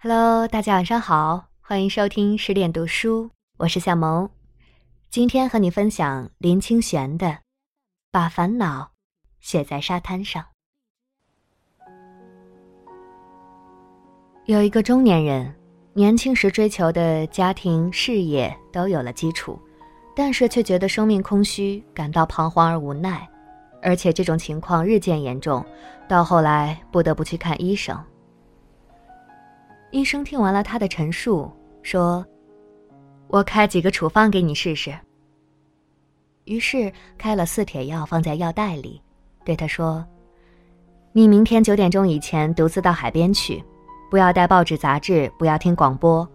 Hello，大家晚上好，欢迎收听十点读书，我是夏萌。今天和你分享林清玄的《把烦恼写在沙滩上》。有一个中年人，年轻时追求的家庭、事业都有了基础，但是却觉得生命空虚，感到彷徨而无奈，而且这种情况日渐严重，到后来不得不去看医生。医生听完了他的陈述，说：“我开几个处方给你试试。”于是开了四帖药放在药袋里，对他说：“你明天九点钟以前独自到海边去，不要带报纸杂志，不要听广播。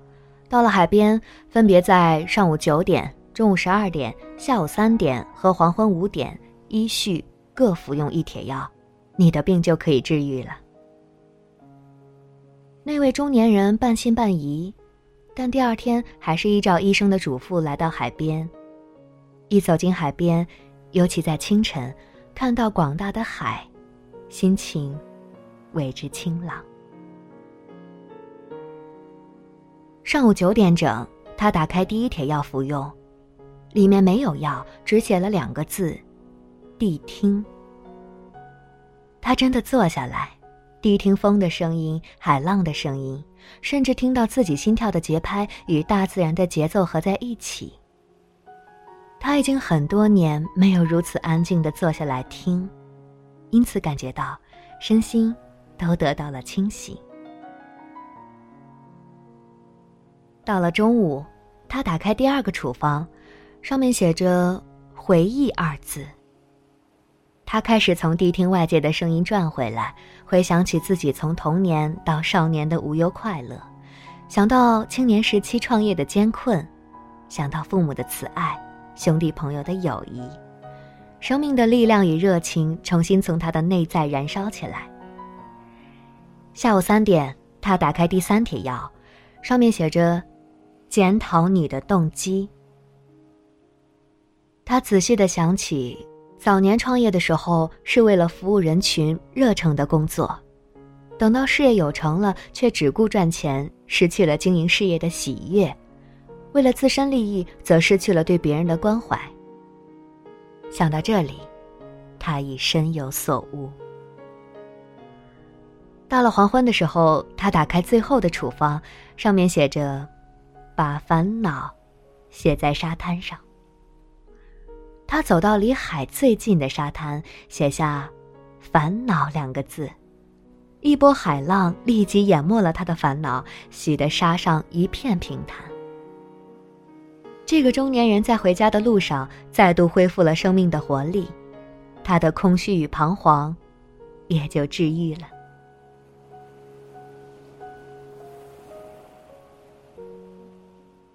到了海边，分别在上午九点、中午十二点、下午三点和黄昏五点依序各服用一帖药，你的病就可以治愈了。”那位中年人半信半疑，但第二天还是依照医生的嘱咐来到海边。一走进海边，尤其在清晨，看到广大的海，心情为之清朗。上午九点整，他打开第一帖药服用，里面没有药，只写了两个字：“谛听。”他真的坐下来。谛听风的声音，海浪的声音，甚至听到自己心跳的节拍与大自然的节奏合在一起。他已经很多年没有如此安静的坐下来听，因此感觉到身心都得到了清醒。到了中午，他打开第二个处方，上面写着“回忆”二字。他开始从谛听外界的声音转回来，回想起自己从童年到少年的无忧快乐，想到青年时期创业的艰困，想到父母的慈爱，兄弟朋友的友谊，生命的力量与热情重新从他的内在燃烧起来。下午三点，他打开第三帖药，上面写着“检讨你的动机”。他仔细的想起。早年创业的时候是为了服务人群，热诚的工作；等到事业有成了，却只顾赚钱，失去了经营事业的喜悦；为了自身利益，则失去了对别人的关怀。想到这里，他已深有所悟。到了黄昏的时候，他打开最后的处方，上面写着：“把烦恼写在沙滩上。”他走到离海最近的沙滩，写下“烦恼”两个字，一波海浪立即淹没了他的烦恼，洗得沙上一片平坦。这个中年人在回家的路上再度恢复了生命的活力，他的空虚与彷徨也就治愈了。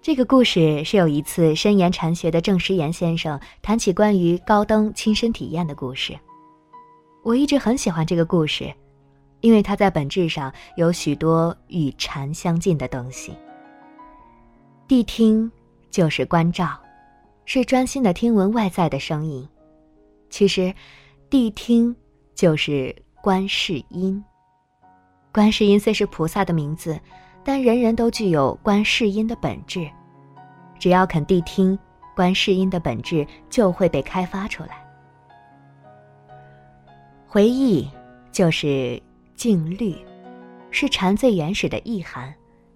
这个故事是有一次深研禅学的郑师岩先生谈起关于高登亲身体验的故事。我一直很喜欢这个故事，因为它在本质上有许多与禅相近的东西。谛听就是关照，是专心的听闻外在的声音。其实，谛听就是观世音。观世音虽是菩萨的名字，但人人都具有观世音的本质。只要肯谛听，观世音的本质就会被开发出来。回忆就是静虑，是禅最原始的意涵，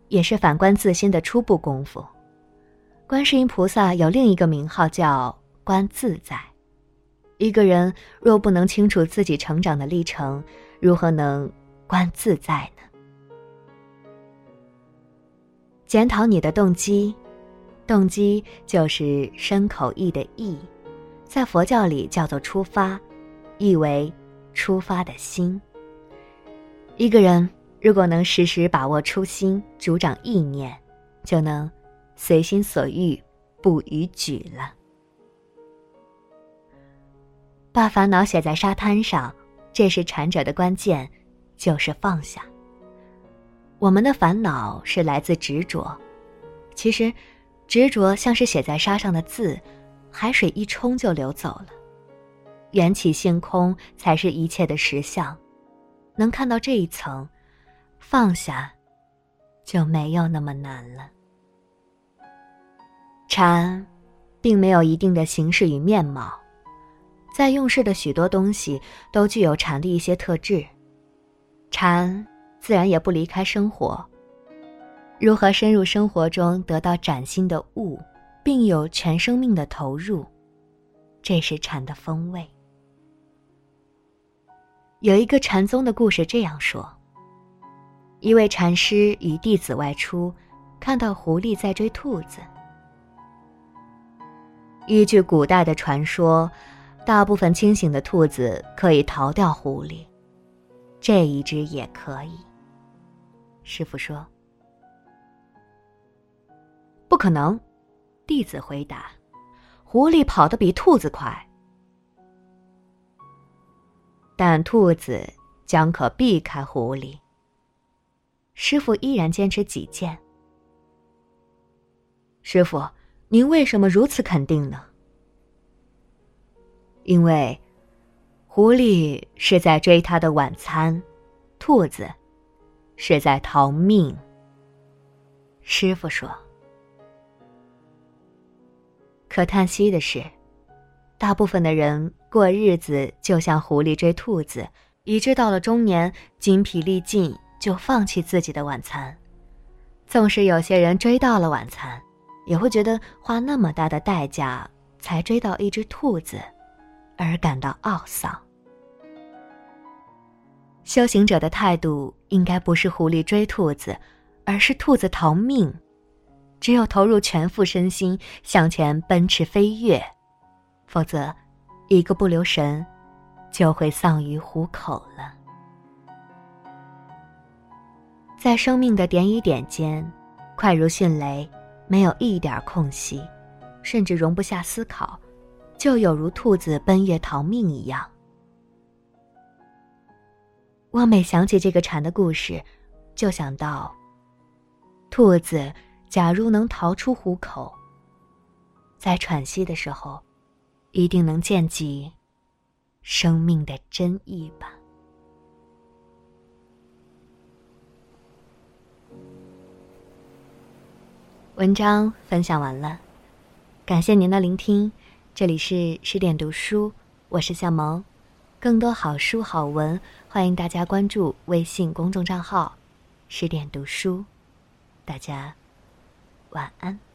也是反观自心的初步功夫。观世音菩萨有另一个名号叫观自在。一个人若不能清楚自己成长的历程，如何能观自在呢？检讨你的动机。动机就是身口意的意，在佛教里叫做出发，意为出发的心。一个人如果能时时把握初心，主掌意念，就能随心所欲，不逾矩了。把烦恼写在沙滩上，这是禅者的关键，就是放下。我们的烦恼是来自执着，其实。执着像是写在沙上的字，海水一冲就流走了。缘起性空才是一切的实相，能看到这一层，放下，就没有那么难了。禅，并没有一定的形式与面貌，在用事的许多东西都具有禅的一些特质，禅自然也不离开生活。如何深入生活中得到崭新的悟，并有全生命的投入，这是禅的风味。有一个禅宗的故事这样说：一位禅师与弟子外出，看到狐狸在追兔子。依据古代的传说，大部分清醒的兔子可以逃掉狐狸，这一只也可以。师傅说：“不可能。”弟子回答：“狐狸跑得比兔子快。”但兔子将可避开狐狸。师傅依然坚持己见。师傅，您为什么如此肯定呢？因为，狐狸是在追它的晚餐，兔子是在逃命。师傅说。可叹息的是。大部分的人过日子就像狐狸追兔子，以致到了中年精疲力尽就放弃自己的晚餐。纵使有些人追到了晚餐，也会觉得花那么大的代价才追到一只兔子，而感到懊丧。修行者的态度应该不是狐狸追兔子，而是兔子逃命。只有投入全副身心向前奔驰飞跃。否则，一个不留神，就会丧于虎口了。在生命的点与点间，快如迅雷，没有一点空隙，甚至容不下思考，就有如兔子奔月逃命一样。我每想起这个蝉的故事，就想到，兔子假如能逃出虎口，在喘息的时候。一定能见及生命的真意吧。文章分享完了，感谢您的聆听。这里是十点读书，我是向萌。更多好书好文，欢迎大家关注微信公众账号“十点读书”。大家晚安。